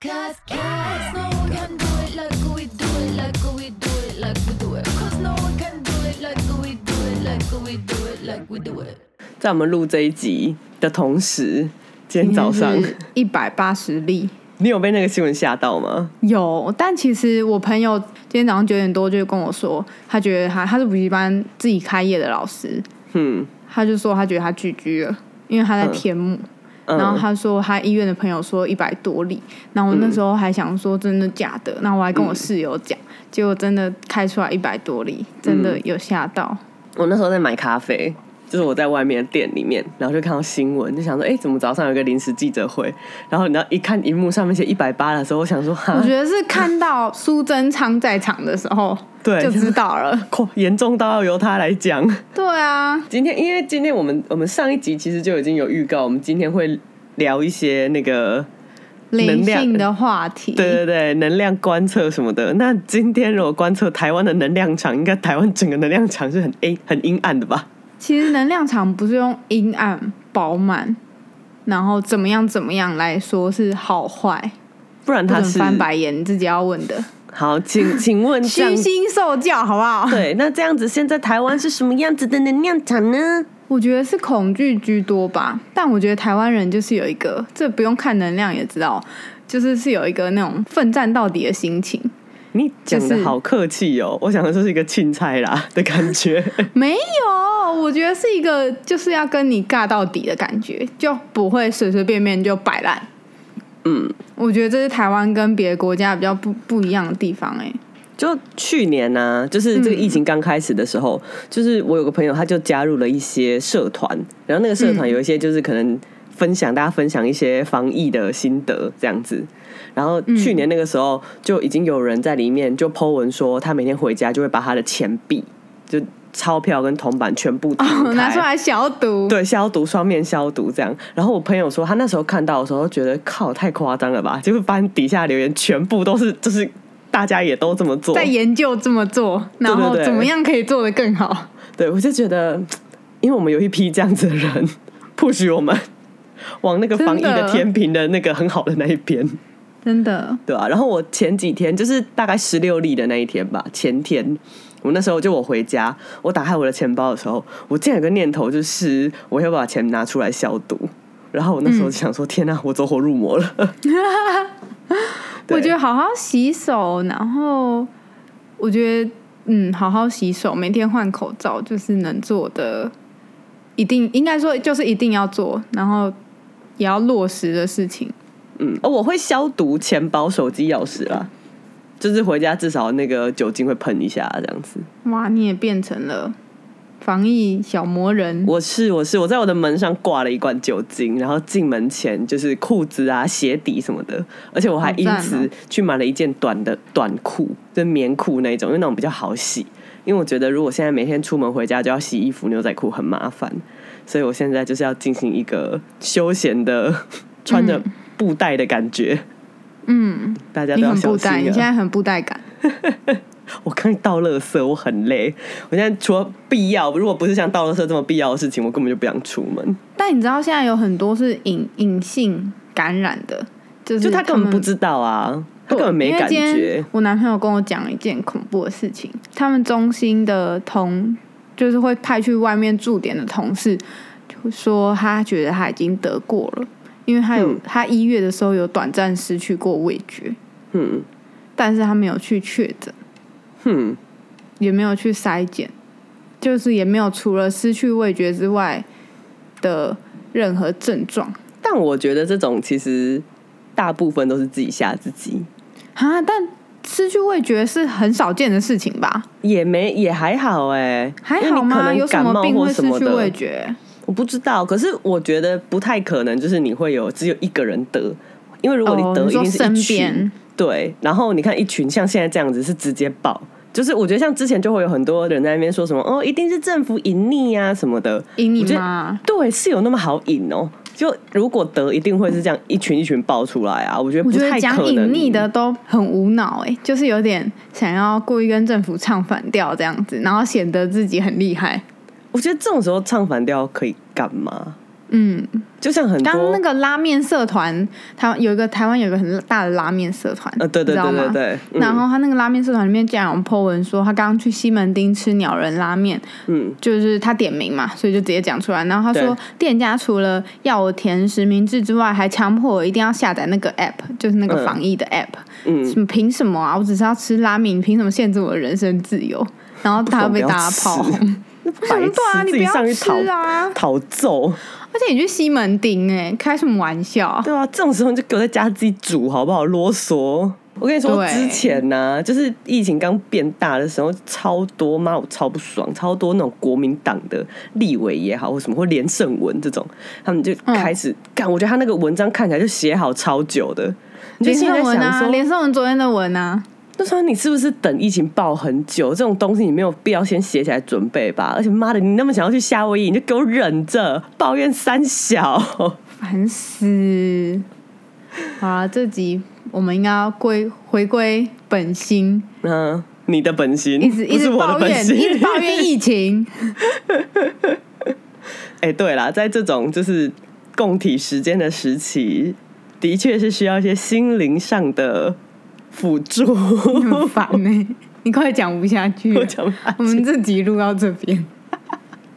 Cause, cause no one can do it like we do it, like we do it, like we do it. Cause no one can do it like we do it, like we do it, like we do it. 在我们录这一集的同时，今天早上一百八十例你有被那个新闻吓到吗？有，但其实我朋友今天早上九点多就跟我说，他觉得他他是补习班自己开业的老师，嗯，他就说他觉得他拒居了，因为他在天幕。嗯然后他说他医院的朋友说一百多例，然后我那时候还想说真的假的，然后我还跟我室友讲，结果真的开出来一百多例，真的有吓到。我那时候在买咖啡，就是我在外面的店里面，然后就看到新闻，就想说，哎、怎么早上有个临时记者会？然后你知道一看荧幕上面写一百八的时候，我想说，我，觉得是看到苏贞昌在场的时候 对就知道了。严重到要由他来讲。对啊，今天，因为今天我们我们上一集其实就已经有预告，我们今天会聊一些那个灵能量性的话题。对对对，能量观测什么的。那今天如果观测台湾的能量场，应该台湾整个能量场是很阴很阴暗的吧？其实能量场不是用阴暗、饱满，然后怎么样怎么样来说是好坏，不然他是翻白眼，你自己要问的。好，请请问虚心受教，好不好？对，那这样子现在台湾是什么样子的能量场呢？我觉得是恐惧居多吧，但我觉得台湾人就是有一个，这不用看能量也知道，就是是有一个那种奋战到底的心情。你讲的好客气哦，我想的就是一个钦差啦的感觉。没有，我觉得是一个就是要跟你尬到底的感觉，就不会随随便便就摆烂。嗯，我觉得这是台湾跟别的国家比较不不一样的地方、哎，就去年呢、就是这个疫情刚开始的时候，就是我有个朋友，他就加入了一些社团，然后那个社团有一些就是可能分享，大家分享一些防疫的心得这样子。然后去年那个时候就已经有人在里面就 po 文说，他每天回家就会把他的钱币、就钞票跟铜板全部，哦拿出来消毒。对，消毒双面消毒这样。然后我朋友说，他那时候看到的时候，觉得靠太夸张了吧？结果班底下留言全部都是，就是大家也都这么做。在研究这么做，然后怎么样可以做得更好？对，我就觉得，因为我们有一批这样子的人，push 我们往那个防疫的天平的那个很好的那一边，真的，对啊、然后我前几天就是大概十六例的那一天吧，前天。我那时候就我回家，我打开我的钱包的时候，我竟然有个念头，就是我要把钱拿出来消毒。然后我那时候就想说：“天哪、我走火入魔了。对我觉得好好洗手，然后我觉得嗯，好好洗手，每天换口罩，就是能做的，一定应该说就是一定要做，然后也要落实的事情。嗯，哦，我会消毒钱包、手机、钥匙啦，就是回家至少那个酒精会喷一下这样子。哇，你也变成了防疫小魔人，我是我是我在我的门上挂了一罐酒精，然后进门前就是裤子啊、鞋底什么的，而且我还因此哦去买了一件短的短裤，就是棉裤那一种，因为那种比较好洗。因为我觉得如果现在每天出门回家就要洗衣服、牛仔裤很麻烦，所以我现在就是要进行一个休闲的 穿着布袋的感觉。嗯，大家都要很布袋，小心啊！你现在很布袋感。我刚倒垃圾，我很累。我现在除了必要，如果不是像倒垃圾这么必要的事情，我根本就不想出门。但你知道现在有很多是隐隐性感染的，就是就他根本不知道啊，他根本没感觉。我男朋友跟我讲一件恐怖的事情，他们中心的同就是会派去外面驻点的同事，就说他觉得他已经得过了，因为他有、嗯。他一月的时候有短暂失去过味觉，嗯。但是他没有去确诊，哼，也没有去筛检，就是也没有除了失去味觉之外的任何症状。但我觉得这种其实大部分都是自己吓自己，啊，但。失去味觉是很少见的事情吧？也没也还好哎，还好吗？有什么病会失去味觉？我不知道。可是我觉得不太可能，就是你会有只有一个人得，因为如果你哦得，一身定是一群。边对，然后你看一群像现在这样子是直接爆，就是我觉得像之前就会有很多人在那边说什么哦，一定是政府隐匿啊什么的，赢你我觉得吗？对，是有那么好隐哦。就如果得，一定会是这样一群一群爆出来啊！我觉得不我觉得讲太可能。隐匿的都很无脑哎、就是有点想要故意跟政府唱反调这样子，然后显得自己很厉害。我觉得这种时候唱反调可以干嘛？嗯，就像很刚刚那个拉面社团，台湾有一个台湾有一个很大的拉面社团，呃，对对你知道吗对对对，嗯然后他那个拉面社团里面竟然有 po 文说，他刚刚去西门町吃鸟人拉面，嗯就是他点名嘛，所以就直接讲出来。然后他说，店家除了要我填实名制之外，还强迫我一定要下载那个 app，就是那个嗯防疫的 app。嗯，什么凭什么啊？我只是要吃拉面，你凭什么限制我的人身自由？然后他被大家炮轰，白对啊，痴自己你不要上去讨啊！讨揍，而且你去西门町、哎，开什么玩笑？对啊，这种时候你就给我在家自己煮好不好？啰嗦。我跟你说，之前呢、就是疫情刚变大的时候，超多妈我超不爽，超多那种国民党的立委也好，或什么或连胜文这种，他们就嗯开始干、我觉得他那个文章看起来就写好超久的，你就连胜文啊，在想说，连胜文昨天的文啊，那时候你是不是等疫情爆很久？这种东西你没有必要先写起来准备吧？而且妈的，你那么想要去夏威夷，你就给我忍着，抱怨三小。烦死！好了，这集我们应该要归回归本心，嗯，你的本心一直一直抱怨，一直抱怨疫情。哎、对啦，在这种就是共体时间的时期，的确是需要一些心灵上的辅助。你很烦呢、你快讲不下去了我讲不下去我们这集录到这边，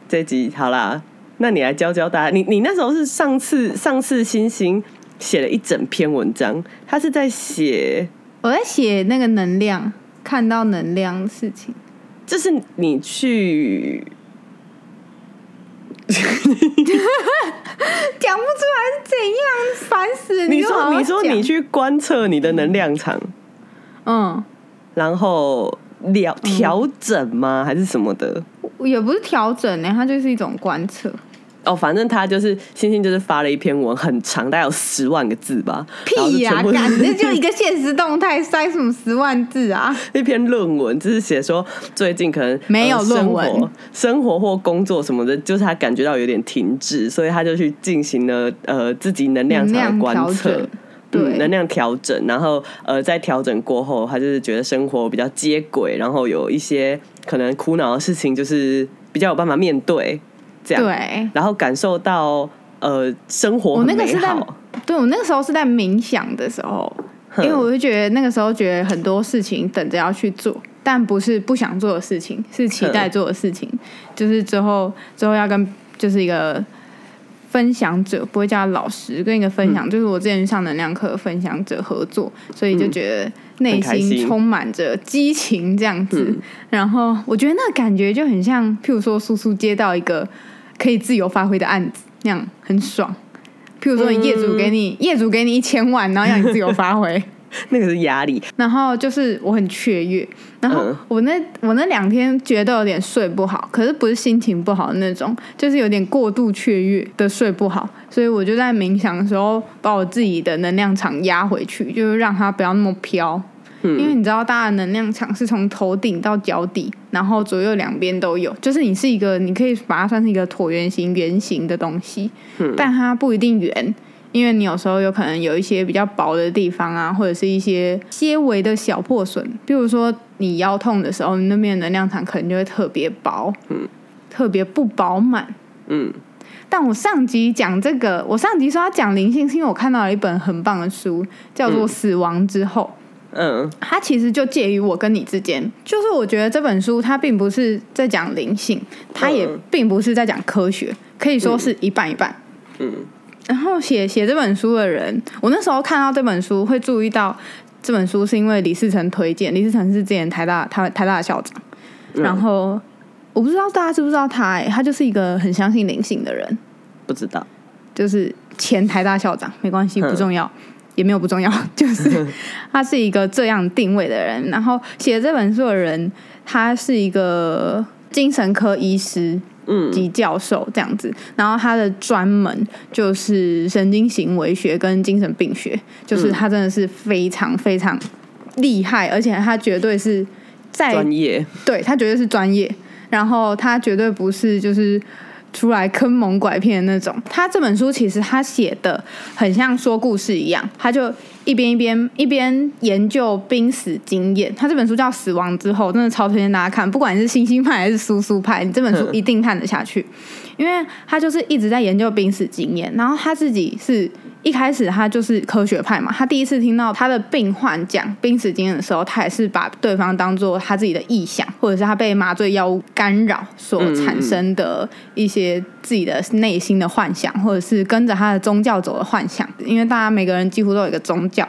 这集好啦，那你来教教大家。你你那时候是上次上次星星写了一整篇文章，他是在写，我在写那个能量，看到能量的事情。就是你去 讲不出来是怎样，烦死！你说你说你去观测你的能量场，嗯，然后调调整吗？还是什么的？也不是调整呢、它就是一种观测。哦，反正他就是星星，就是发了一篇文，很长，大概有十万个字吧。屁呀、全部干！那就一个现实动态，塞什么十万字啊？一篇论文，就是写说最近可能没有呃论文生活、生活或工作什么的，就是他感觉到有点停滞，所以他就去进行了呃自己能量场的观测整。对。嗯，能量调整，然后呃，在调整过后，他就是觉得生活比较接轨，然后有一些可能苦恼的事情，就是比较有办法面对，这样，对，然后感受到呃生活我很那个是在对我那个时候是在冥想的时候，因为我就觉得那个时候觉得很多事情等着要去做，但不是不想做的事情，是期待做的事情，就是之后之后要跟就是一个分享者，不会叫老师，跟一个分享，就是我之前上能量课分享者合作，所以就觉得内心心。充满着激情这样子。然后我觉得那个感觉就很像，譬如说叔叔接到一个可以自由发挥的案子那样，很爽。譬如说，你业主给你、业主给你一千万，然后让你自由发挥，那个是压力，然后就是我很雀跃，然后嗯。我那我那两天觉得有点睡不好，可是不是心情不好的那种，就是有点过度雀跃的睡不好，所以我就在冥想的时候把我自己的能量场压回去，就是让它不要那么飘。因为你知道，大家的能量场是从头顶到脚底，然后左右两边都有，就是你是一个，你可以把它算是一个椭圆形、圆形的东西，但它不一定圆，因为你有时候有可能有一些比较薄的地方啊，或者是一些些微的小破损，比如说你腰痛的时候，你那边的能量场可能就会特别薄，嗯，特别不饱满。嗯但我上集讲这个，我上集说要讲灵性，是因为我看到了一本很棒的书，叫做《死亡之后》。嗯它其实就介于我跟你之间，就是我觉得这本书它并不是在讲灵性，它也嗯并不是在讲科学，可以说是一半一半。嗯然后写写这本书的人，我那时候看到这本书会注意到这本书是因为李世成推荐，李世成是之前台大台台大的校长，嗯。然后我不知道大家知不知道他、欸，他就是一个很相信灵性的人，不知道，就是前台大校长，没关系，嗯不重要，也没有不重要，就是 他是一个这样定位的人。然后写这本书的人，他是一个精神科医师嗯。及教授这样子，然后他的专门就是神经行为学跟精神病学，就是他真的是非常非常厉害，而且他绝对是在专业，对他绝对是专业，然后他绝对不是就是出来坑蒙拐骗的那种。他这本书其实他写的很像说故事一样，他就一边一边一边研究濒死经验。他这本书叫《死亡之后》，真的超推荐大家看，不管你是星星派还是苏苏派，你这本书 一定看得下去。因为他就是一直在研究濒死经验，然后他自己是一开始他就是科学派嘛，他第一次听到他的病患讲濒死经验的时候，他也是把对方当做他自己的臆想，或者是他被麻醉药物干扰所产生的一些自己的内心的幻想，或者是跟着他的宗教走的幻想。因为大家每个人几乎都有一个宗教，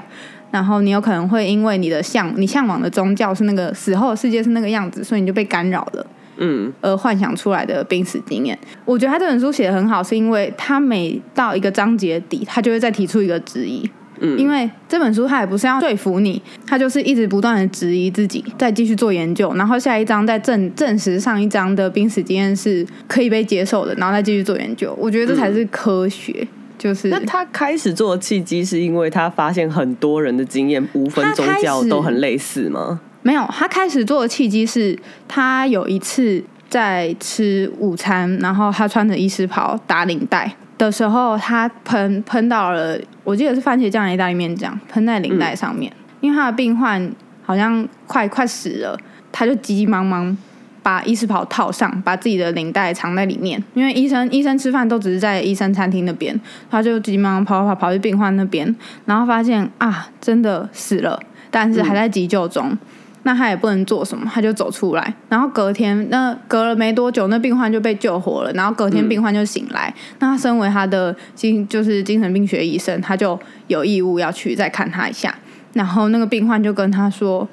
然后你有可能会因为你的向你向往的宗教是那个死后的世界是那个样子，所以你就被干扰了。嗯而幻想出来的濒死经验。我觉得他这本书写的很好，是因为他每到一个章节底，他就会再提出一个质疑。嗯因为这本书他也不是要说服你，他就是一直不断的质疑自己，再继续做研究，然后下一章再证证实上一章的濒死经验是可以被接受的，然后再继续做研究。我觉得这才是科学，就是那他开始做的契机是因为他发现很多人的经验无分宗教都很类似吗？没有，他开始做的契机是他有一次在吃午餐，然后他穿着医师袍打领带的时候，他喷喷到了，我记得是番茄酱意大利面酱喷在领带上面，因为他的病患好像快快死了，他就急急忙忙。把医师袍套上，把自己的领带藏在里面，因为医生医生吃饭都只是在医生餐厅那边，他就急忙跑跑跑跑去病患那边，然后发现啊，真的死了，但是还在急救中。那他也不能做什么，他就走出来。然后隔天，那隔了没多久，那病患就被救活了。然后隔天病患就醒来，那他身为他的精就是精神病学医生，他就有义务要去再看他一下。然后那个病患就跟他说：“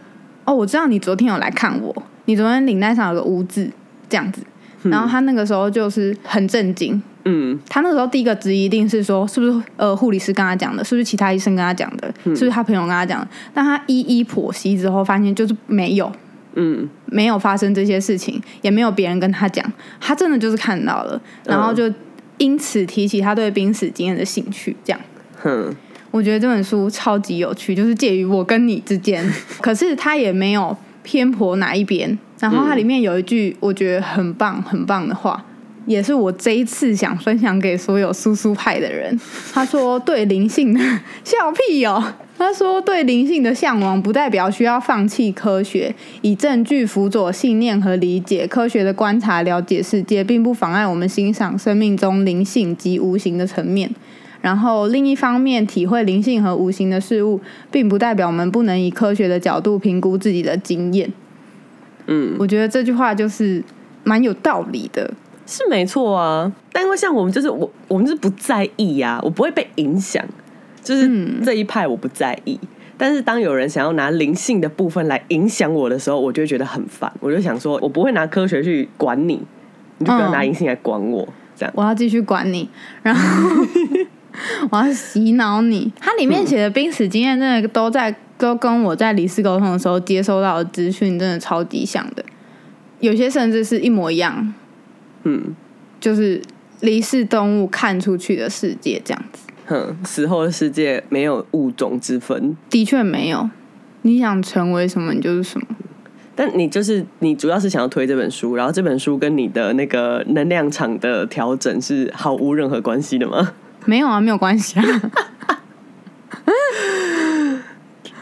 哦，我知道你昨天有来看我，你昨天领带上有个污渍，这样子。”然后他那个时候就是很震惊，嗯他那个时候第一个质疑一定是说，是不是呃护理师跟他讲的，是不是其他医生跟他讲的，是不是他朋友跟他讲的？但他一一剖析之后，发现就是没有，嗯没有发生这些事情，也没有别人跟他讲，他真的就是看到了，然后就因此提起他对濒死经验的兴趣。这样，哼，我觉得这本书超级有趣，就是介于我跟你之间，可是他也没有偏颇哪一边。然后它里面有一句我觉得很棒很棒的话，也是我这一次想分享给所有苏苏派的人。他说：“对灵性的笑屁哦。”他说：“对灵性的向往，不代表需要放弃科学，以证据辅佐信念和理解。科学的观察、了解世界，并不妨碍我们欣赏生命中灵性及无形的层面。然后另一方面，体会灵性和无形的事物，并不代表我们不能以科学的角度评估自己的经验。”嗯，我觉得这句话就是蛮有道理的。是没错啊。但因为像我们就是我，我们就是不在意呀、我不会被影响，就是嗯这一派我不在意。但是当有人想要拿灵性的部分来影响我的时候，我就会觉得很烦。我就想说，我不会拿科学去管你，你就不要拿嗯灵性来管我。这样，我要继续管你，然后 我要洗脑你。它里面写的濒死经验，真的都在都跟我在离世沟通的时候接收到的资讯，真的超级像的。有些甚至是一模一样，嗯就是离世动物看出去的世界这样子。哼，死后的世界没有物种之分，的确没有，你想成为什么，你就是什么。但你就是你主要是想要推这本书，然后这本书跟你的那个能量场的调整是毫无任何关系的吗？没有啊，没有关系啊，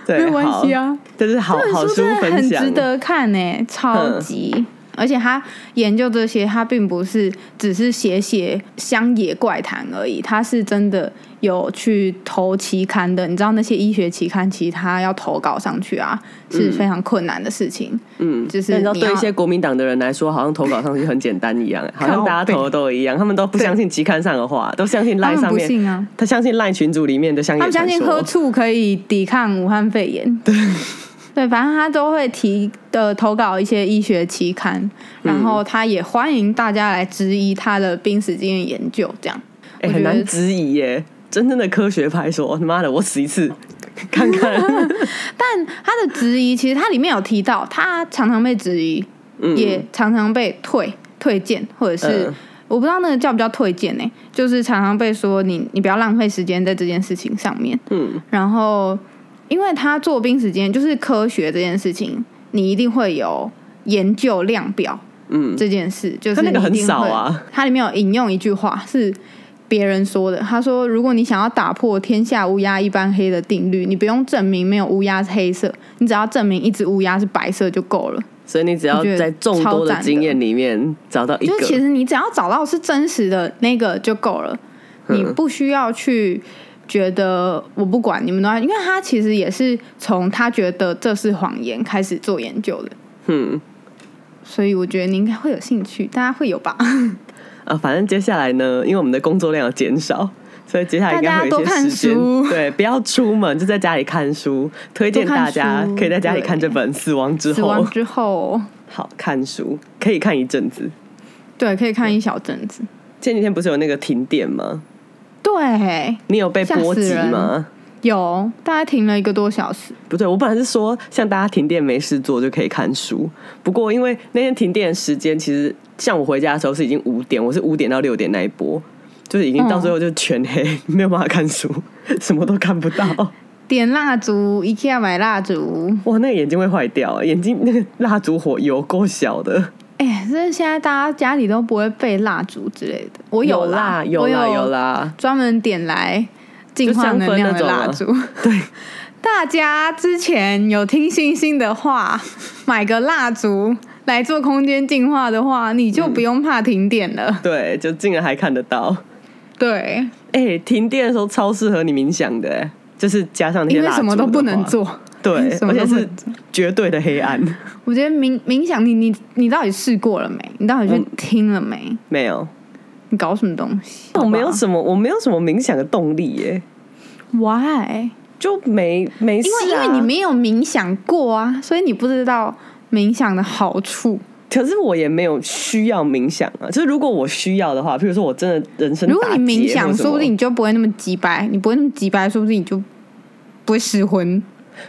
对，没有关系好，啊。这是好好书分享，很值得看呢、超级。而且他研究这些，他并不是只是写写乡野怪谈而已，他是真的有去投期刊的。你知道那些医学期刊，其实他要投稿上去啊，是非常困难的事情。嗯，就是但你知道，对一些国民党的人来说，好像投稿上去很简单一样，好像大家投的都一样，他们都不相信期刊上的话，都相信赖上面，信啊，他相信赖群组里面的乡野他们相信喝醋可以抵抗武汉肺炎。对。对，反正他都会提的投稿一些医学期刊，然后他也欢迎大家来质疑他的濒死经验研究，这样。哎、很难质疑耶。真正的科学派说：“他妈的，我死一次看看。但他的质疑，其实他里面有提到，他常常被质疑，嗯”也常常被退退件，或者是、嗯我不知道那个叫不叫退件呢、就是常常被说你你不要浪费时间在这件事情上面。嗯然后，因为他做濒死经验就是科学这件事情，你一定会有研究量表嗯这件事，就是他那个很少啊。它里面有引用一句话是。别人说的，他说：“如果你想要打破天下乌鸦一般黑的定律，你不用证明没有乌鸦是黑色，你只要证明一只乌鸦是白色就够了。”所以你只要在众多的经验里面找到一个就是，其实你只要找到是真实的那个就够了，你嗯不需要去觉得我不管你们都在，因为他其实也是从他觉得这是谎言开始做研究的，嗯所以我觉得你应该会有兴趣，大家会有吧？啊，反正接下来呢，因为我们的工作量有减少。所以接下来应该会有一些时大家多看间，书对，不要出门，就在家里看书。推荐大家可以在家里看这本《死亡之后死亡》，之后，好看书，可以看一阵子。对，可以看一小阵子。前几天不是有那个停电吗？对，你有被波及吗？有大概停了一个多小时，不对，我本来是说像大家停电没事做就可以看书，不过因为那天停电的时间，其实像我回家的时候是已经五点，我是五点到六点那一波，就是已经到最后就全黑，没有办法看书，什么都看不到。点蜡烛一定要买蜡烛。哇，那个眼睛会坏掉，眼睛那个蜡烛火有够小的，哎，真的现在大家家里都不会备蜡烛之类的，我有啦，我啦，有，啦，专门点来净化能量的蜡烛。对，大家之前有听星星的话，买个蜡烛来做空间净化的话，你就不用怕停电了。对，就竟然还看得到。对，哎、停电的时候超适合你冥想的、哎就是加上那些因为蜡什么都不能做。对，什么而且是绝对的黑暗。我觉得冥冥想你，你你到底试过了没？你到底去嗯听了没？没有，你搞什么东西？我没有什么，我没有什么冥想的动力耶，，why？就没没事、啊。因为因为你没有冥想过啊，所以你不知道冥想的好处。可是我也没有需要冥想啊。就是如果我需要的话，譬如说我真的人生如果你冥想，说不定你就不会那么急白，你不会那么急白，说不定你就不会失魂。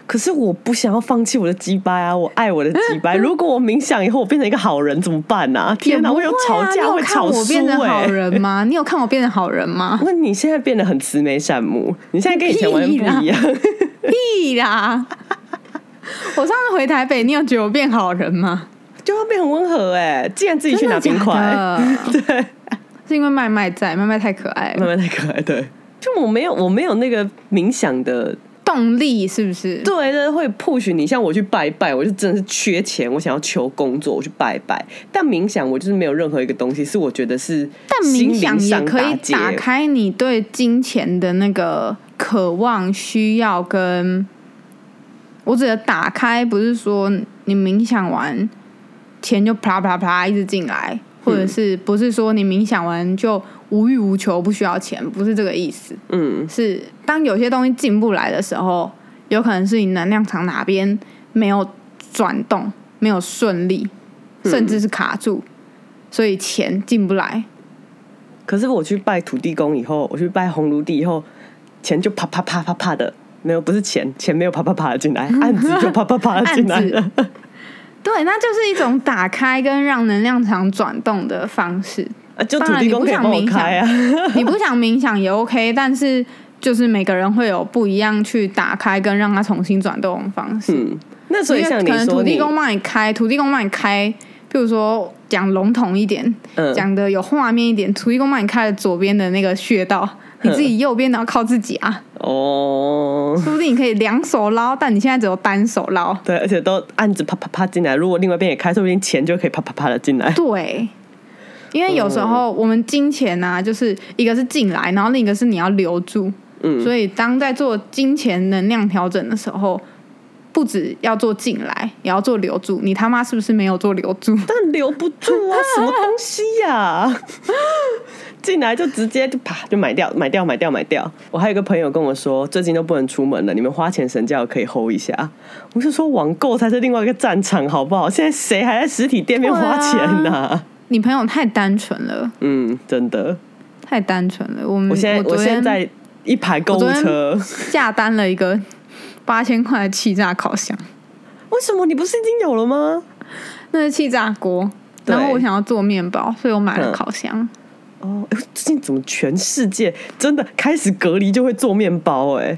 可是我不想要放弃我的鸡掰啊，我爱我的鸡掰。如果我冥想以后我变成一个好人怎么办呢、啊？天哪，会有吵架，会吵我变成输哎、好人吗？你有看我变成好人吗？那你现在变得很慈眉善目，你现在跟以前完全不一样。屁啦！我上次回台北，你有觉得我变好人吗？就要变很温和哎、既然自己去拿冰块，真的的对，是因为麦麦在，麦麦太可爱了，麦麦太可爱，对。就我没有，我没有那个冥想的，动力是不是？对，就是会 push 你。像我去拜拜，我就真的是缺钱，我想要求工作，我去拜拜。但冥想，我就是没有任何一个东西是我觉得是但冥想也可以打开你对金钱的那个渴望、需要跟。我指的打开，不是说你冥想完钱就啪啪啪一直进来，或者是不是说你冥想完就无欲无求，不需要钱，不是这个意思。嗯是当有些东西进不来的时候，有可能是你能量场哪边没有转动，没有顺利，甚至是卡住，所以钱进不来。可是我去拜土地公以后，我去拜红炉地以后，钱就啪啪啪啪啪的，没有不是钱，钱没有啪啪啪的进来，案子就啪啪啪的进来了。对，那就是一种打开跟让能量场转动的方式。啊，就土当然你不地公可以帮我想冥想开啊。你不想冥想也 OK，但是就是每个人会有不一样去打开跟让它重新转动的方式。嗯，那所以像你说可能土地，公帮你开，土地公帮你开，譬如说讲笼统一点，嗯讲的有画面一点，土地公帮你开了左边的那个穴道，你自己右边的要靠自己啊，哦，说不定你可以两手捞，但你现在只有单手捞。对，而且都案子啪啪啪进来，如果另外一边也开，说不定钱就可以啪啪啪的进来。对，因为有时候我们金钱啊，就是一个是进来，然后另一个是你要留住，嗯所以当在做金钱能量调整的时候。不止要做进来，也要做留住。你他妈是不是没有做留住？但留不住啊，什么东西呀、进来就直接就啪就买掉，买掉，买掉，买掉。我还有个朋友跟我说，最近都不能出门了，你们花钱神教可以 hold 一下。我是说网购才是另外一个战场，好不好？现在谁还在实体店面花钱呢、你朋友太单纯了，嗯，真的。太单纯了。我们我现在我现在一排购物车，下单了一个八千块的气炸烤箱，为什么你不是已经有了吗？那是气炸锅。然后我想要做面包，所以我买了嗯烤箱。哦，哎最近怎么全世界真的开始隔离就会做面包、哎。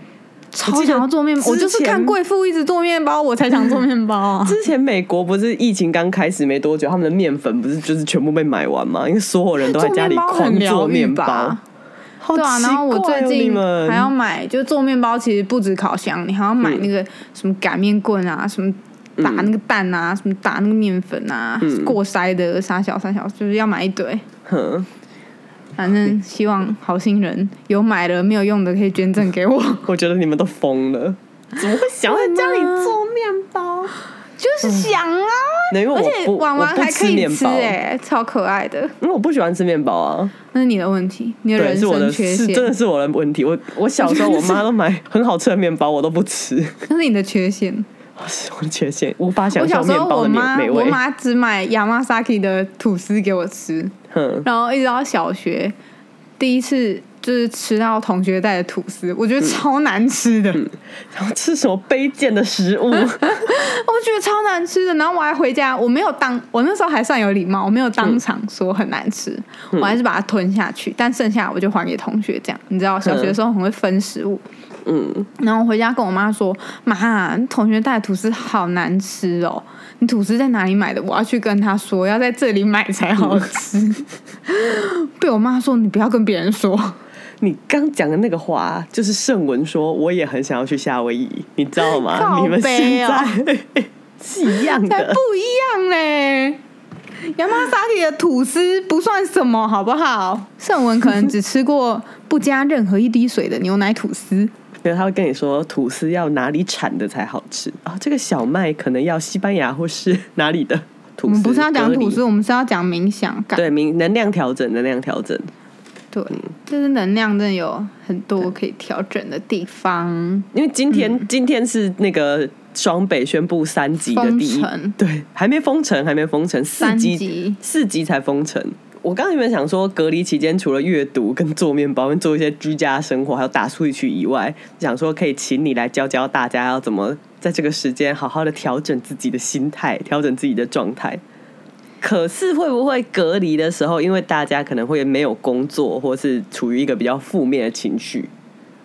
超想要做面包，我就是看贵妇一直做面包，我才想做面包啊！之前美国不是疫情刚开始没多久，他们的面粉不是就是全部被买完吗？因为所有人都在家里狂做面包，好对啊，然后我最近还要买，就做面包，其实不止烤箱，你还要买嗯那个什么擀面棍啊，什么打那个蛋啊，什么打那个面粉啊，嗯过筛的啥小傻小，就是要买一堆。哼，反正希望好心人有买了没有用的可以捐赠给我，我觉得你们都疯了，怎么会想要在家里做面包？就是想啊，而且不玩玩还可以吃面包，哎、超可爱的。因为我不喜欢吃面包啊。那是你的问题，你的，人是我的生缺陷真的，是我的问题。我我小时候 我妈都买很好吃的面包，我都不吃，那是你的缺陷。是 我小时候受面包的美我妈。我妈只买 Yamasaki 的吐司给我吃，哼，然后一直到小学第一次就是吃到同学带的吐司，我觉得超难吃的，然后吃什么卑贱的食物？我觉得超难吃的。然后我还回家，我没有当我那时候还算有礼貌，我没有当场说很难吃，我还是把它吞下去，但剩下我就还给同学。这样你知道，小学的时候很会分食物。嗯，然后回家跟我妈说：“妈，同学带的吐司好难吃哦，你吐司在哪里买的？我要去跟他说，要在这里买才好吃。”被我妈说：“你不要跟别人说。你刚讲的那个话，就是盛文说，我也很想要去夏威夷，你知道吗？靠你们现在 是一样”才的不。一样嘞！亚麻沙提的吐司不算什么，好不好？盛文可能只吃过不加任何一滴水的牛奶吐司。因为他会跟你说，吐司要哪里产的才好吃啊、这个小麦可能要西班牙或是 哪里的吐司。我们不是要讲吐司，我们是要讲冥想感。对，冥能量调整，能量调整。对，就是能量真的有很多可以调整的地方。因为今天、今天是那个双北宣布三级的第一对，还没封城，还没封城，四级四级才封城。我刚刚原本想说，隔离期间除了阅读、跟做面包、跟做一些居家生活，还有打出去以外，想说可以请你来教教大家要怎么在这个时间好好的调整自己的心态，调整自己的状态。可是会不会隔离的时候，因为大家可能会没有工作，或是处于一个比较负面的情绪，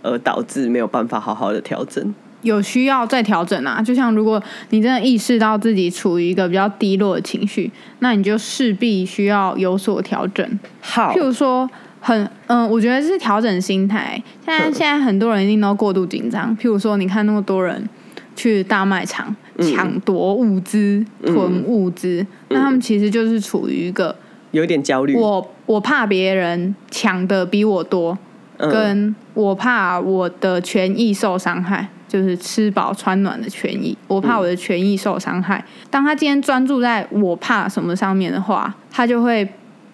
而导致没有办法好好的调整？有需要再调整啊。就像如果你真的意识到自己处于一个比较低落的情绪，那你就势必需要有所调整。好譬如说很，嗯，我觉得是调整心态。现在嗯现在很多人一定都过度紧张。譬如说，你看那么多人去大卖场嗯抢夺物资、囤物资，那他们其实就是处于一个有一点焦虑，我我怕别人抢的比我多，嗯跟我怕我的权益受伤害，就是吃饱穿暖的权益，我怕我的权益受伤害。当他今天专注在我怕什么上面的话，他就会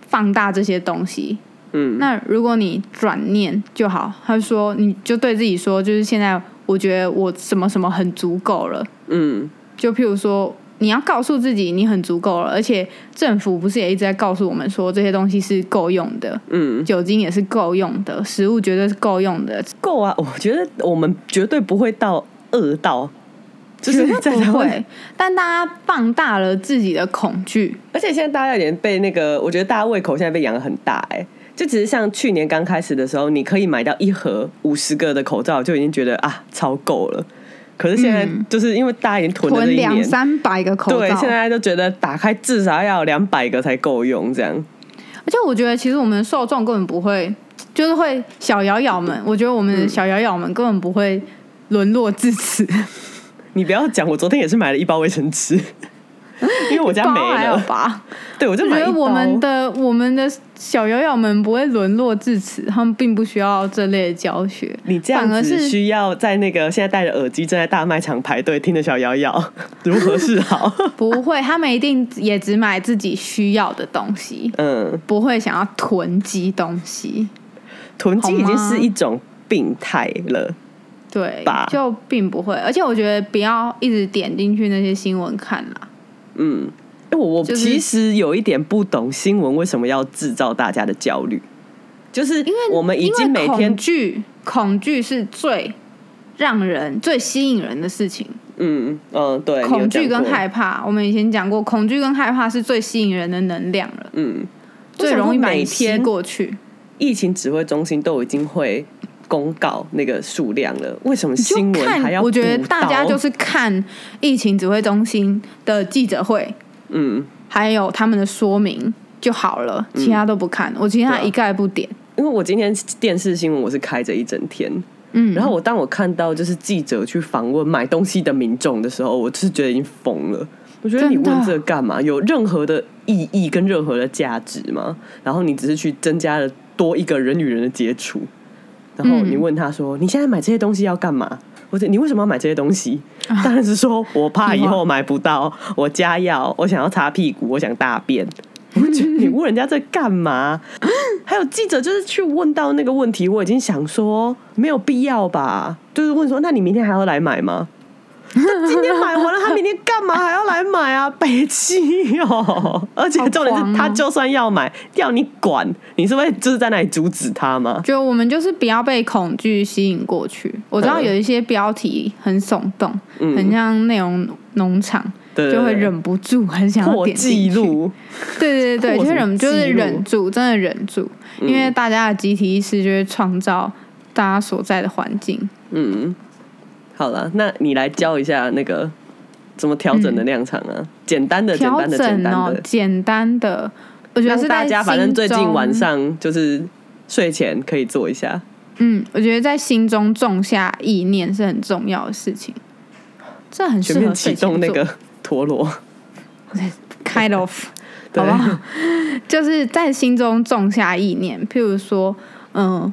放大这些东西。嗯那如果你转念就好，他说你就对自己说，就是现在我觉得我什么什么很足够了。嗯就譬如说，你要告诉自己你很足够了，而且政府不是也一直在告诉我们说这些东西是够用的，嗯，酒精也是够用的，食物绝对是够用的，够啊！我觉得我们绝对不会到饿到，就是不会。但大家放大了自己的恐惧，而且现在大家有点被那个，我觉得大家胃口现在被养的很大哎、就只是像去年刚开始的时候，你可以买到一盒五十个的口罩，就已经觉得啊超够了。可是现在嗯就是因为大家已经囤了两三百个口罩对，现在就觉得打开至少要两百个才够用，这样。而且我觉得其实我们受众根本不会，就是会小瑶瑶们，我觉得我们的小瑶瑶们根本不会沦落至此。你不要讲，我昨天也是买了一包卫生纸，因为我家没有了。吧？对，我就我觉。得我们的我们的小瑶瑶们不会沦落至此，他们并不需要这类的教学。你这样反而是子需要在那个现在戴着耳机正在大卖场排队听着小瑶瑶 如何是好？不会，他们一定也只买自己需要的东西，嗯，不会想要囤积东西。囤积已经是一种病态了。对吧，就并不会。而且我觉得不要一直点进去那些新闻看啦。嗯，我我其实有一点不懂新闻为什么要制造大家的焦虑，就是因为我们已经每天恐惧，恐惧是最让人最吸引人的事情。嗯嗯对，恐惧跟害怕，我们以前讲过，恐惧跟害怕是最吸引人的能量了，嗯，最容易把每你吸天过去。疫情指挥中心都已经会公告那个数量了，为什么新闻还，要？我觉得大家就是看疫情指挥中心的记者会，嗯，还有他们的说明就好了，其他都不看，我其他对啊一概不点。因为我今天电视新闻我是开着一整天，嗯，然后我当我看到就是记者去访问买东西的民众的时候，我就是觉得已经疯了。我觉得你问这干嘛？有任何的意义跟任何的价值吗？然后你只是去增加了多一个人与人的接触，然后嗯你问他说：“你现在买这些东西要干嘛？”或者你为什么要买这些东西？当然是说我怕以后买不到，我家要，我想要擦屁股，我想大便。我觉得你问人家在干嘛？还有记者就是去问到那个问题，我已经想说没有必要吧，就是问说，那你明天还要来买吗？他 今天买完了，他明天干嘛还要来买啊？北气哦！而且重点是他就算要买，要你管，你是会就是在那里阻止他吗？就我们就是不要被恐惧吸引过去。我知道嗯有一些标题很耸动，嗯很像内容农场，就会忍不住很想要破点纪。录，对对对，破什么就忍就是忍住，真的忍住，嗯因为大家的集体意识就会创造大家所在的环境。嗯，好了，那你来教一下那个怎么调整能量场啊？简单的、简单的、简单的，，哦简单的，我觉得是大家反正最近晚上就是睡前可以做一下。嗯，我觉得在心中种下意念是很重要的事情，这很适合启动那个陀螺，kind of，对。好不好？就是在心中种下意念，譬如说，嗯，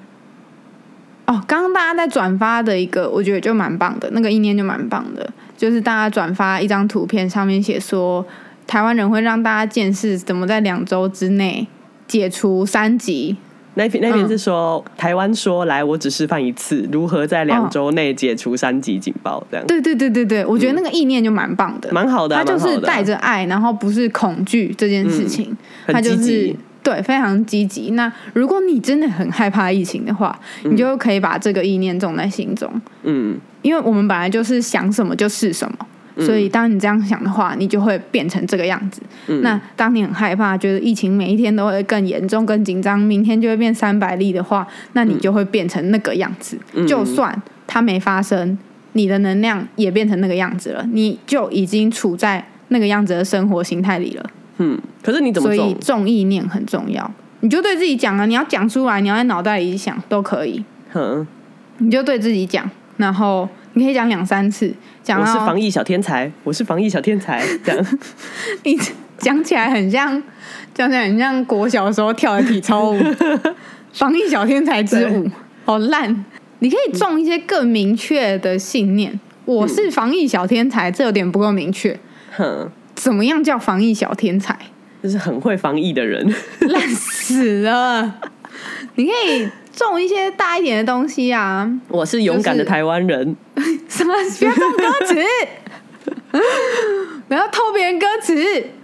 哦，刚刚大家在转发的一个，我觉得就蛮棒的，那个意念就蛮棒的，就是大家转发一张图片，上面写说，台湾人会让大家见识怎么在两周之内解除三级。那篇那篇嗯。是说、台湾说来，我只示范一次如何在两周内解除三级警报，这样。对对对对对，我觉得那个意念就蛮棒的，蛮好的啊、他就是带着爱，然后不是恐惧这件事情，很他就是对非常积极。那如果你真的很害怕疫情的话，你就可以把这个意念种在心中，嗯因为我们本来就是想什么就是什么。所以，当你这样想的话，你就会变成这个样子。嗯那当你很害怕，觉得疫情每一天都会更严重、更紧张，明天就会变三百例的话，那你就会变成那个样子。嗯就算它没发生，你的能量也变成那个样子了，你就已经处在那个样子的生活形态里了。嗯，可是你怎么所以？重意念很重要，你就对自己讲啊，你要讲出来，你要在脑袋里想都可以，哼，你就对自己讲，然后你可以讲两三次，讲到我是防疫小天才，我是防疫小天才，这样你讲起来很像，讲起来很像国小的时候跳的体操舞，防疫小天才之舞，好烂。你可以种一些更明确的信念，我是防疫小天才，这有点不够明确。哼，怎么样叫防疫小天才？就是很会防疫的人。烂死了！你可以种一些大一点的东西啊，我是勇敢的台湾人，什么不要种歌词，不要偷别人歌词。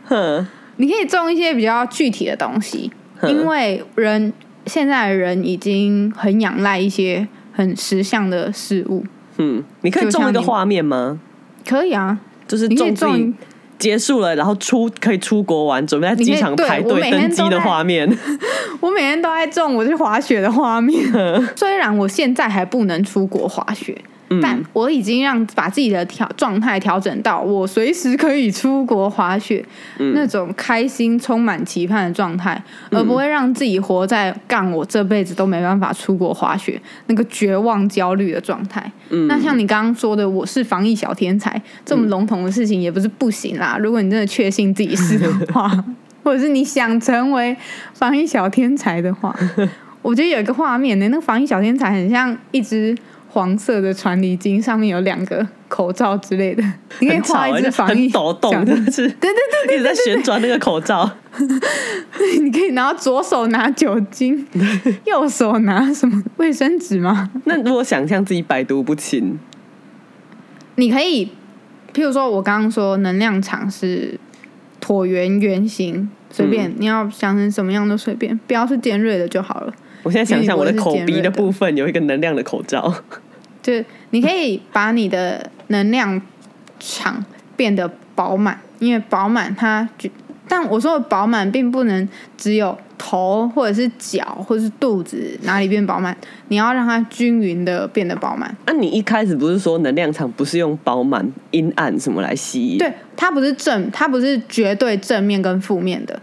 哼，你可以种一些比较具体的东西，嗯因为人现在的人已经很仰赖一些很实相的事物。嗯，你可以种一个画面吗？可以啊，就是种自己种结束了，然后出可以出国玩，准备在机场排队登机的画面。我每天都在种 我去滑雪的画面。虽然我现在还不能出国滑雪，嗯但我已经让把自己的调状态调整到我随时可以出国滑雪，嗯那种开心、充满期盼的状态，而不会让自己活在干我这辈子都没办法出国滑雪那个绝望、焦虑的状态。嗯那像你刚刚说的，我是防疫小天才，这么笼统的事情也不是不行啦。如果你真的确信自己是的话，或者是你想成为防疫小天才的话，我觉得有一个画面呢，那个防疫小天才很像一只黄色的传离经，上面有两个口罩之类的，你可以画一只防疫很抖动，小真的是 对对对一直在旋转那个口罩。你可以拿左手拿酒精，右手拿什么卫生纸吗？那如果想象自己百毒不侵，你可以，譬如说我刚刚说能量场是椭圆圆形，随便、嗯你要想成什么样都随便，不要是尖锐的就好了。我现在想象我的口鼻的部分有一个能量的口罩。就你可以把你的能量场变得饱满，因为饱满它就，但我说的饱满并不能只有头或者是脚或者是肚子哪里变饱满，你要让它均匀的变得饱满。啊，你一开始不是说能量场不是用饱满、阴暗什么来吸引？，对，它不是正，它不是绝对正面跟负面的，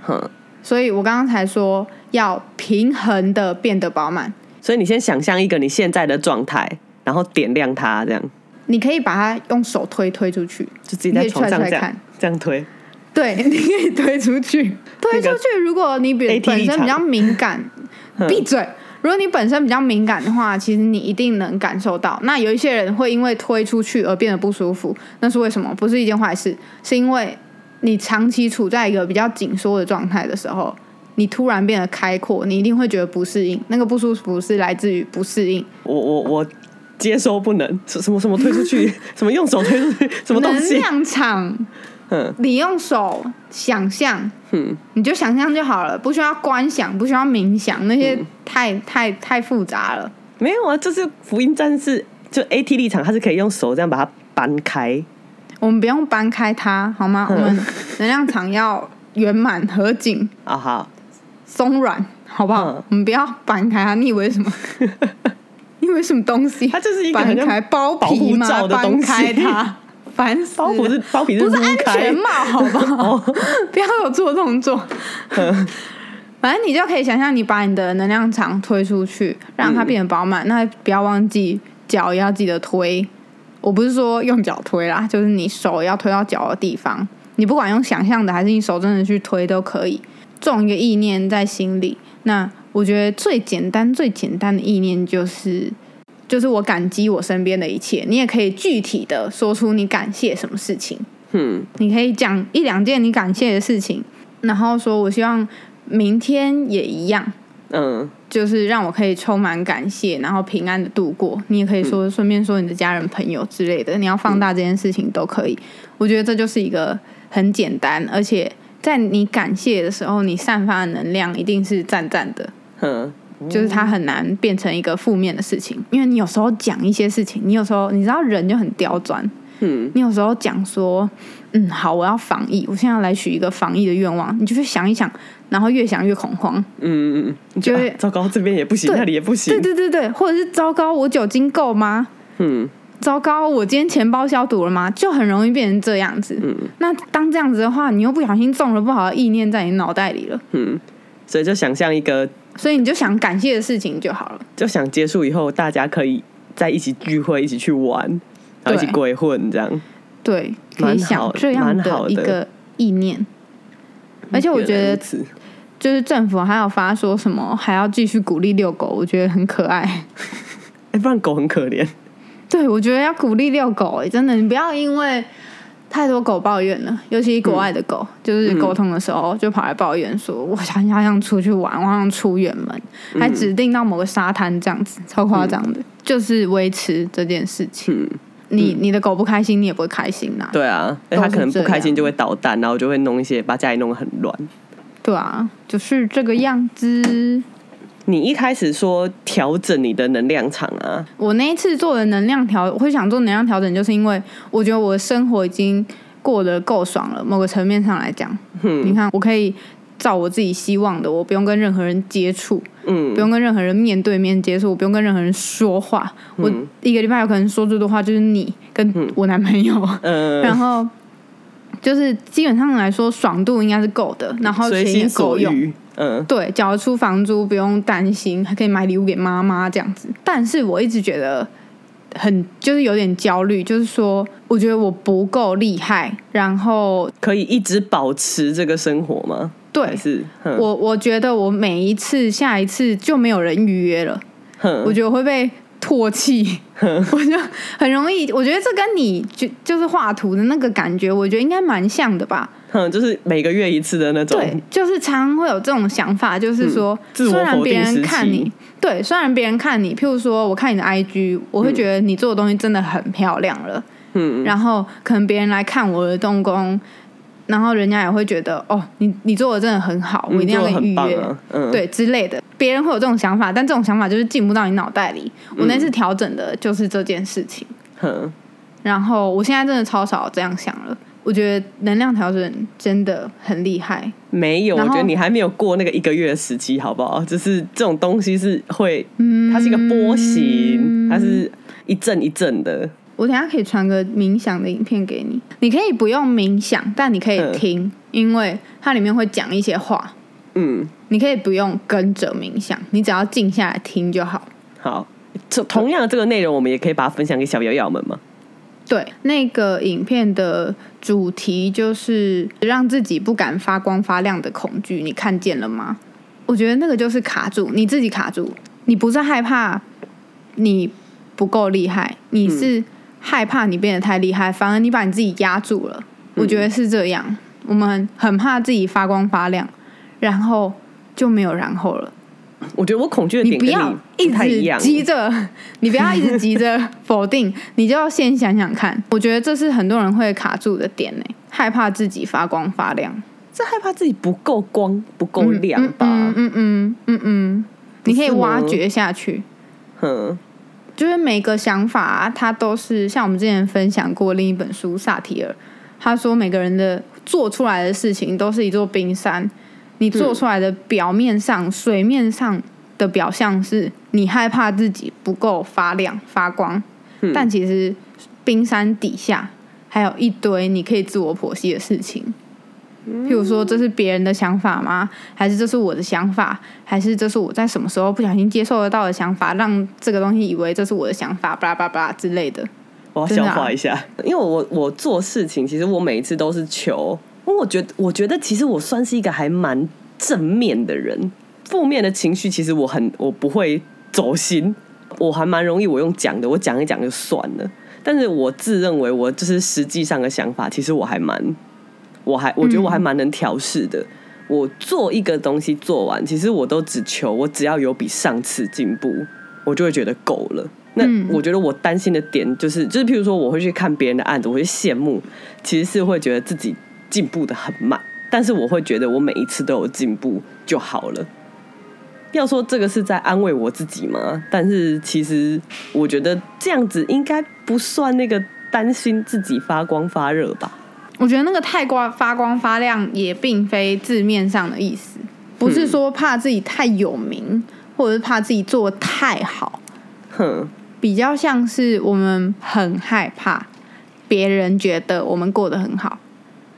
哼，所以我刚刚才说要平衡的变得饱满，所以你先想象一个你现在的状态，然后点亮它，这样你可以把它用手推推出去，就自己在床上这样这样推。对，你可以推出去，推出去。如果你比本身比较敏感，嗯闭嘴。如果你本身比较敏感的话，其实你一定能感受到。那有一些人会因为推出去而变得不舒服，那是为什么？不是一件坏事，是因为你长期处在一个比较紧缩的状态的时候，你突然变得开阔，你一定会觉得不适应。那个不舒服是来自于不适应，我我我接收不能，什什么什么推出去，什么用手推出去，什么东西？能量场。嗯你用手想象，嗯，你就想象就好了，不需要观想，不需要冥想，那嗯些太、太太复杂了。没有啊，就是福音战士，就 AT 立场，它是可以用手这样把它搬开。我们不用搬开它，好吗？我们能量场要圆满、合紧、啊好，松软，好不好？嗯我们不要搬开它。你以为什么？你以为什么东西？它就是一个搬很像开包皮嘛？搬开它，烦死了！包皮是包皮是不是安全帽，好不好？不要有做动作。反正你就可以想象，你把你的能量场推出去，让它变得饱满。那不要忘记脚也要记得推。我不是说用脚推啦，就是你手要推到脚的地方。你不管用想象的，还是你手真的去推都可以。种一个意念在心里。那我觉得最简单、最简单的意念就是，就是我感激我身边的一切。你也可以具体的说出你感谢什么事情。嗯你可以讲一两件你感谢的事情，然后说我希望明天也一样，嗯就是让我可以充满感谢，然后平安的度过。你也可以说顺便说你的家人朋友之类的，你要放大这件事情都可以。我觉得这就是一个很简单，而且在你感谢的时候，你散发的能量一定是赞赞的。嗯，就是它很难变成一个负面的事情，因为你有时候讲一些事情，你有时候你知道人就很刁钻，嗯你有时候讲说，嗯，好，我要防疫，我现在要来许一个防疫的愿望，你就去想一想，然后越想越恐慌。嗯嗯，你就会觉得啊糟糕，这边也不行，那里也不行对。对对对，或者是糟糕，我酒精够吗？嗯糟糕，我今天钱包消毒了吗？就很容易变成这样子。嗯那当这样子的话，你又不小心种了不好的意念在你脑袋里了，嗯，所以就想象一个，所以你就想感谢的事情就好了。就想结束以后大家可以在一起聚会，一起去玩，然后一起对鬼混这样。对，可以想这样的的一个意念。而且我觉得就是政府还有发说什么还要继续鼓励遛狗，我觉得很可爱。哎，不然狗很可怜。对，我觉得要鼓励遛狗、欸，真的，你不要因为太多狗抱怨了，尤其国外的狗，就是沟通的时候就跑来抱怨说，我想想想出去玩，我想出远门，还指定到某个沙滩这样子，超夸张的，就是维持这件事情。嗯，你你的狗不开心，你也不会开心呐、对啊，它可能不开心就会捣蛋，然后就会弄一些把家里弄得很乱。对啊，就是这个样子。你一开始说调整你的能量场啊，我那一次做的能量调，我会想做能量调整，就是因为我觉得我的生活已经过得够爽了。某个层面上来讲，你看，我可以照我自己希望的，我不用跟任何人接触，嗯。不用跟任何人面对面接触，我不用跟任何人说话。我一个礼拜有可能说最多话就是你跟我男朋友，嗯，然后就是基本上来说爽度应该是够的，然后随钱也心所够用。欲，嗯对，缴出房租不用担心，还可以买礼物给妈妈这样子。但是我一直觉得很就是有点焦虑，就是说我觉得我不够厉害，然后可以一直保持这个生活吗？对是哼我我觉得我每一次下一次就没有人预约了，哼我觉得我会被唾弃，我就很容易。我觉得这跟你就就是画图的那个感觉，我觉得应该蛮像的吧。哼，就是每个月一次的那种，对，就是常常会有这种想法，就是说，嗯自我虽然别人看你，对，虽然别人看你，譬如说，我看你的 IG，我会觉得你做的东西真的很漂亮了，嗯然后可能别人来看我的动工，然后人家也会觉得，哦，你你做的真的很好，我一定要跟你预约，对之类的。别人会有这种想法，但这种想法就是进不到你脑袋里。我那次调整的就是这件事情，哼，然后我现在真的超少这样想了。我觉得能量调整真的很厉害，没有，我觉得你还没有过那个一个月的时期，好不好？就是这种东西是会，嗯它是一个波形，它是一阵一阵的，我等下可以传个冥想的影片给你，你可以不用冥想，但你可以嗯听，因为它里面会讲一些话，嗯，你可以不用跟着冥想，你只要静下来听就好。好，这同样的这个内容，我们也可以把它分享给小瑶瑶们吗。对，那个影片的主题就是让自己不敢发光发亮的恐惧，你看见了吗？我觉得那个就是卡住，你自己卡住，你不是害怕你不够厉害，你是害怕你变得太厉害，反而你把你自己压住了。我觉得是这样，我们很怕自己发光发亮，然后就没有然后了。我觉得我恐惧的你不要你一直。急着，你不要一直急着否定，你就要先想想看。我觉得这是很多人会卡住的点呢，害怕自己发光发亮，是害怕自己不够光、不够亮吧？嗯嗯嗯嗯嗯，你可以挖掘下去。嗯就是每个想法、啊，它都是像我们之前分享过另一本书萨提尔，他说每个人的做出来的事情都是一座冰山，你做出来的表面上、水面上的表象是你害怕自己不够发亮发光，嗯但其实冰山底下还有一堆你可以自我剖析的事情。譬如说，这是别人的想法吗？还是这是我的想法？还是这是我在什么时候不小心接受得到的想法，让这个东西以为这是我的想法，巴拉巴拉巴拉之类的。我要消化一下，因为我我做事情，其实我每一次都是求，因为我觉得我觉得其实我算是一个还蛮正面的人，负面的情绪其实我很我不会走心，我还蛮容易我用讲的，我讲一讲就算了。但是我自认为我就是实际上的想法，其实我还蛮，我还我觉得我还蛮能调试的。我做一个东西做完，其实我都只求我只要有比上次进步，我就会觉得够了。那嗯我觉得我担心的点就是，就是譬如说我会去看别人的案子，我会羡慕，其实是会觉得自己进步的很慢，但是我会觉得我每一次都有进步就好了。要说这个是在安慰我自己吗？但是其实我觉得这样子应该不算那个担心自己发光发热吧。我觉得那个太光发光发亮也并非字面上的意思，不是说怕自己太有名，或者是怕自己做得太好，哼，比较像是我们很害怕别人觉得我们过得很好。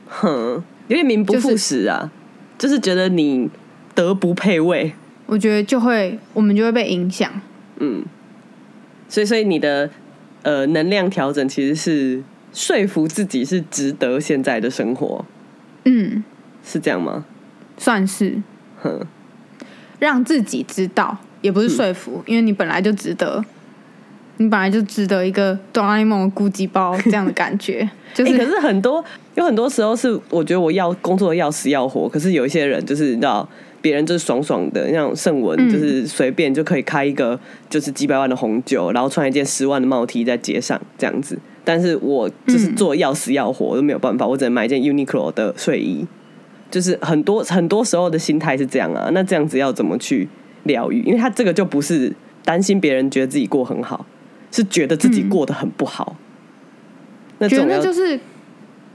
哼，有点名不副实啊，就是觉得你德不配位，我觉得就会我们就会被影响。嗯，所以所以你的呃能量调整其实是说服自己是值得现在的生活，嗯，是这样吗？算是哼，让自己知道，也不是说服，因为你本来就值得，你本来就值得一个哆啦 A 梦的估计包 这样的感觉，就欸可是是很多有很多时候是我觉得我要工作的要死要活，可是有一些人就是你知道。别人就是爽爽的，那种盛文嗯就是随便就可以开一个就是几百万的红酒，然后穿一件十万的帽 T 在街上这样子。但是我就是做要死要活，我都没有办法，我只能买一件 Uniqlo 的睡衣。就是很多很多时候的心态是这样啊，那这样子要怎么去疗愈？因为他这个就不是担心别人觉得自己过很好，是觉得自己过得很不好。那这觉得那就是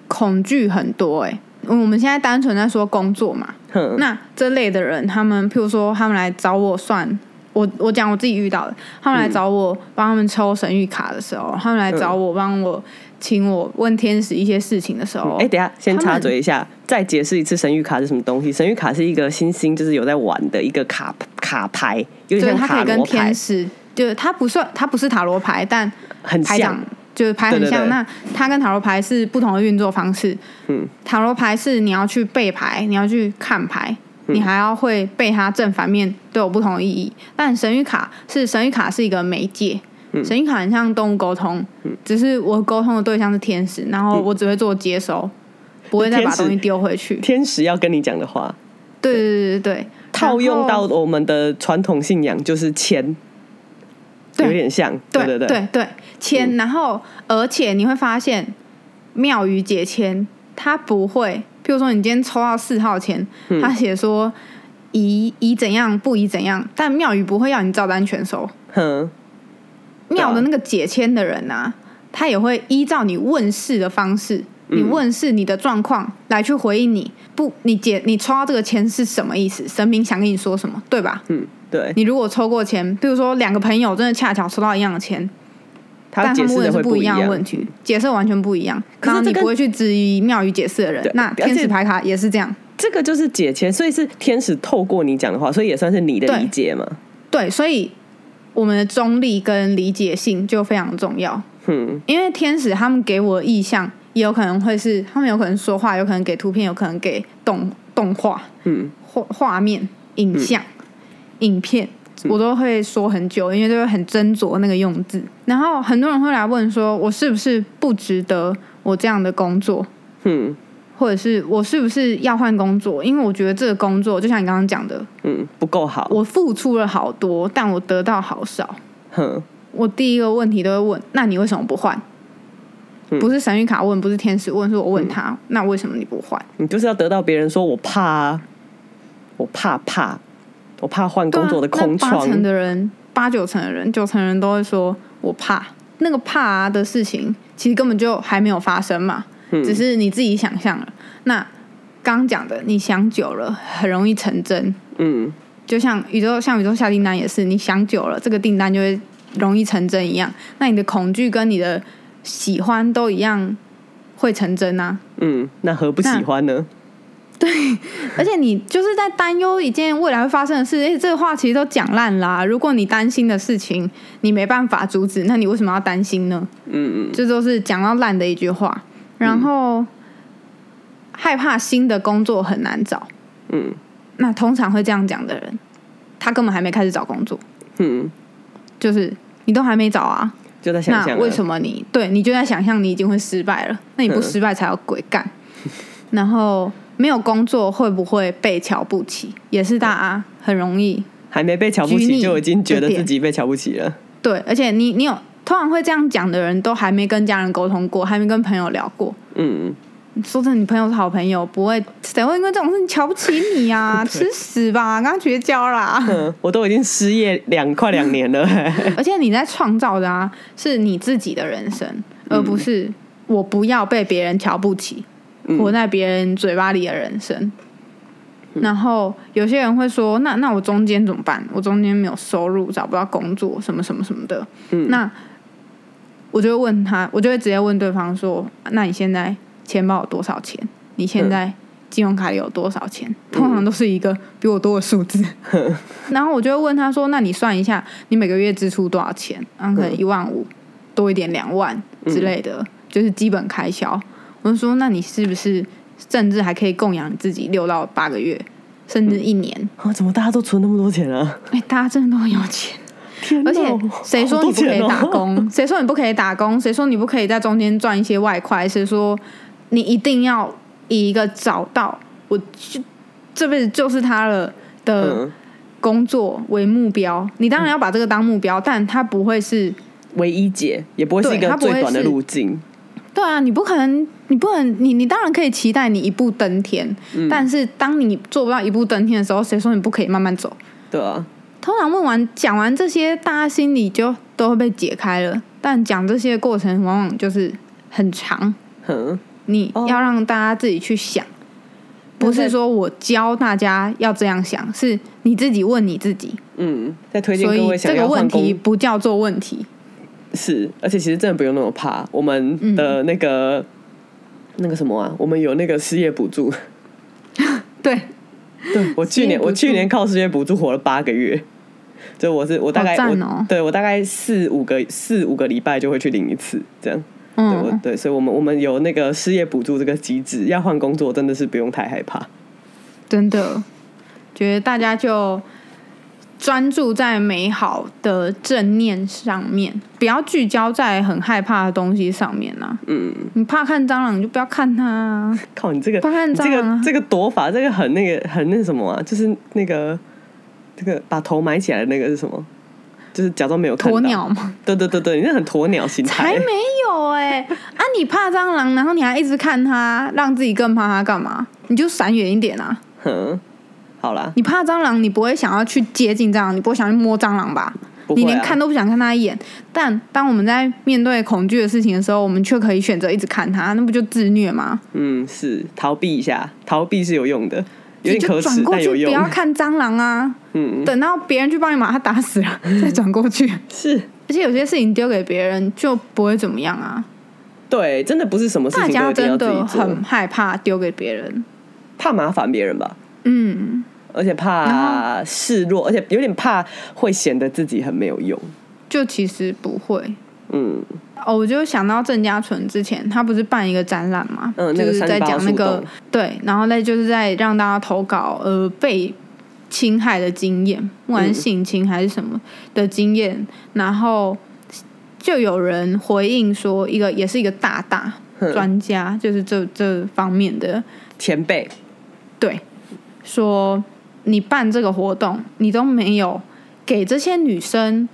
恐惧很多哎、我们现在单纯在说工作嘛，哼那这类的人，他们譬如说他们来找我算，我我讲我自己遇到的，他们来找我帮他们抽神谕卡的时候，他们来找我帮我请我问天使一些事情的时候，哎、等下先插嘴一下，再解释一次神谕卡是什么东西。神谕卡是一个星星，就是有在玩的一个卡卡牌，有就是点像它可以跟塔罗牌天，使，就是它不算它不是塔罗牌，但很像。就是牌很像。对对对那它跟塔罗牌是不同的运作方式。嗯，塔罗牌是你要去背牌，你要去看牌，嗯你还要会背它正反面都有不同的意义。但神谕卡是神谕卡是一个媒介。嗯。神谕卡很像动物沟通，只是我沟通的对象是天使，然后我只会做接收，不会再把东西丢回去。天使要跟你讲的话，对对对对对，套用到我们的传统信仰就是签，对。有点像，对对对，嗯对对签，然后而且你会发现庙宇解签，它不会，譬如说你今天抽到四号签，嗯它写说宜宜怎样不宜怎样，但庙宇不会要你照单全收。哼，对啊庙的那个解签的人啊，他也会依照你问世的方式，嗯你问世你的状况来去回应你。不，你解你抽到这个签是什么意思？神明想跟你说什么，对吧？嗯，对，你如果抽过签，比如说两个朋友真的恰巧抽到一样的签，他但他们问解释的是不一样的问题，解释完全不一样。可是你不会去质疑庙宇解释的人，那天使牌卡也是这样。这个就是解签，所以是天使透过你讲的话，所以也算是你的理解嘛。对，所以我们的中立跟理解性就非常重要。嗯因为天使他们给我的意向，也有可能会是他们有可能说话，有可能给图片，有可能给动动画、嗯画画面、影像、影片，我都会说很久，因为都会很斟酌那个用字。然后很多人会来问说，我是不是不值得我这样的工作？嗯或者是我是不是要换工作？因为我觉得这个工作，就像你刚刚讲的，嗯，不够好。我付出了好多，但我得到好少。哼，我第一个问题都会问：那你为什么不换？嗯不是神谕卡问，不是天使问，是我问他：那为什么你不换？你就是要得到别人说我怕啊，我怕怕，我怕换工作的空窗。啊八成的人，八九成的人，九成人都会说我怕。那个怕、啊、的事情，其实根本就还没有发生嘛，嗯只是你自己想象了。那刚讲的，你想久了，很容易成真。嗯就像宇宙，像宇宙下订单也是，你想久了，这个订单就会容易成真一样。那你的恐惧跟你的喜欢都一样会成真啊。嗯，那何不喜欢呢？而且你就是在担忧一件未来会发生的事，而且这个话其实都讲烂啦、如果你担心的事情你没办法阻止，那你为什么要担心呢？嗯嗯这都是讲到烂的一句话。然后、害怕新的工作很难找，嗯那通常会这样讲的人，他根本还没开始找工作，嗯，就是你都还没找啊，就在想那。为什？么你对你就在想象你已经会失败了？那你不嗯失败才有鬼干。然后没有工作会不会被瞧不起？也是大家很容易还没被瞧不起，就已经觉得自己被瞧不起了。对，而且你你有通常会这样讲的人都还没跟家人沟通过，还没跟朋友聊过。嗯，说真的，你朋友是好朋友，不会 谁会因为这种事情瞧不起你啊、吃屎吧，跟他绝交啦！嗯，我都已经失业两快两年了。而且你在创造的啊，是你自己的人生，而不是我不要被别人瞧不起，活在别人嘴巴里的人生。然后有些人会说：“那那我中间怎么办？我中间没有收入，找不到工作，什么什么什么的。嗯那我就会问他，我就会直接问对方说：“那你现在钱包有多少钱？你现在信用卡里有多少钱？通常都是一个比我多的数字。然后我就会问他说：“那你算一下，你每个月支出多少钱？然后可能一万五，多一点两万之类的，就是基本开销。”我就说：“那你是不是甚至还可以供养自己六到八个月，甚至一年？啊，怎么大家都存那么多钱啊？哎、大家真的都很有钱。”天而且谁说你不可以打？工？谁说你不可以打工？谁说你不可以在中间赚一些外快？谁说你一定要以一个找到我就这辈子就是他了的嗯，工作为目标？你当然要把这个当目标，但它不会是唯一解也不会是一个最短的路径。对啊，你不可能，你不能，你你当然可以期待你一步登天，嗯但是当你做不到一步登天的时候，谁说你不可以慢慢走？对啊，通常问完讲完这些，大家心里就都会被解开了。但讲这些过程往往就是很长，哼，你哦要让大家自己去想，不是说我教大家要这样想，是你自己问你自己。嗯，在推荐所各位以这个想要不叫做问题，是，而且其实真的不用那么怕。我们的那个、那个什么啊，我们有那个失业补助。对，对我去年我去年靠失业补助活了八个月，就我是我大概、哦我对我大概四五个四五个礼拜就会去领一次这样。对对，所以我们我们有那个失业补助这个机制，要换工作真的是不用太害怕。真的觉得大家就专注在美好的正念上面，不要聚焦在很害怕的东西上面啊。嗯，你怕看蟑螂，你就不要看它啊。靠你这个怕看你这蟑螂啊个这个躲法，这个很那个很那什么啊，就是那个这个把头埋起来的那个是什么？就是假装没有看。鸵鸟吗？对对对对，你那很鸵鸟心态。才没有哎、啊！你怕蟑螂，然后你还一直看它，让自己更怕它干嘛？你就闪远一点啊！哼，好了，你怕蟑螂，你不会想要去接近蟑螂，你不会想去摸蟑螂吧？啊你连看都不想看它一眼。但当我们在面对恐惧的事情的时候，我们却可以选择一直看它，那不就自虐吗？嗯，是逃避一下，逃避是有用的，有你就点可耻转过去，但有用。不要看蟑螂啊！嗯，等到别人去帮你把它打死了，再转过去。是而且有些事情丢给别人就不会怎么样啊。对，真的不是什么事大情都要家真的自己做。很害怕丢给别人，怕麻烦别人吧，嗯，而且怕示弱，而且有点怕会显得自己很没有用。就其实不会。嗯，哦，我就想到郑家纯之前，他不是办一个展览嘛，嗯就是在讲那个对，然后再就是在让大家投稿呃被侵害的经验，不管是性侵还是什么的经验，然后就有人回应说，一个也是一个大大专家，就是这这方面的。前辈，对，说你办这个活动，你都没有给这些女生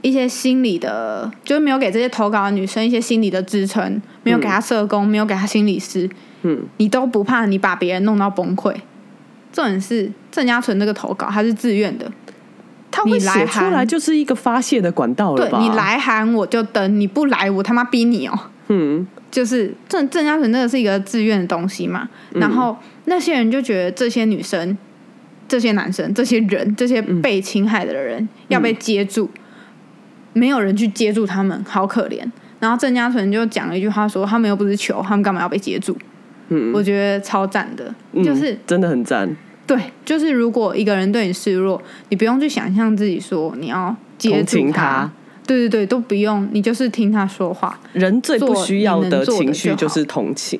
一些心理的，就是没有给这些投稿的女生一些心理的支撑，没有给她社工，没有给她心理师，嗯，你都不怕你把别人弄到崩溃。重点是郑家纯这个投稿，他是自愿的，他会写出来就是一个发泄的管道了吧？对你，来函我就登，你不来我他妈逼你哦。嗯就是郑郑家纯那个是一个自愿的东西嘛，然后那些人就觉得这些女生、这些男生、这些人、这些被侵害的人要被接住，没有人去接住他们，好可怜。然后郑家纯就讲了一句话说：“他们又不是球，他们干嘛要被接住？”嗯，我觉得超赞的，嗯就是真的很赞，对，就是如果一个人对你示弱，你不用去想象自己说你要接住情他。对对对，都不用，你就是听他说话。人最不需要的情绪就是同情，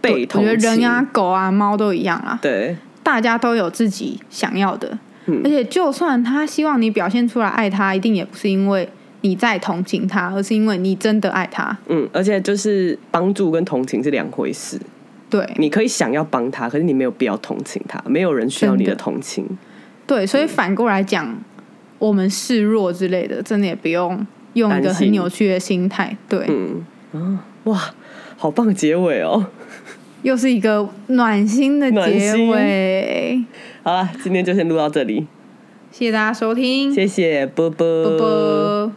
被我同情。觉得人啊、狗啊、猫都一样啊。对，大家都有自己想要的，嗯而且就算他希望你表现出来爱他，一定也不是因为你在同情他，而是因为你真的爱他。嗯，而且就是帮助跟同情是两回事。对你可以想要帮他，可是你没有必要同情他，没有人需要你的同情。对，所以反过来讲，我们示弱之类的，真的也不用用一个很扭曲的心态。对，嗯啊，哇，好棒的结尾哦！又是一个暖心的暖结尾。好了，今天就先录到这里，谢谢大家收听，谢谢，啵啵啵啵。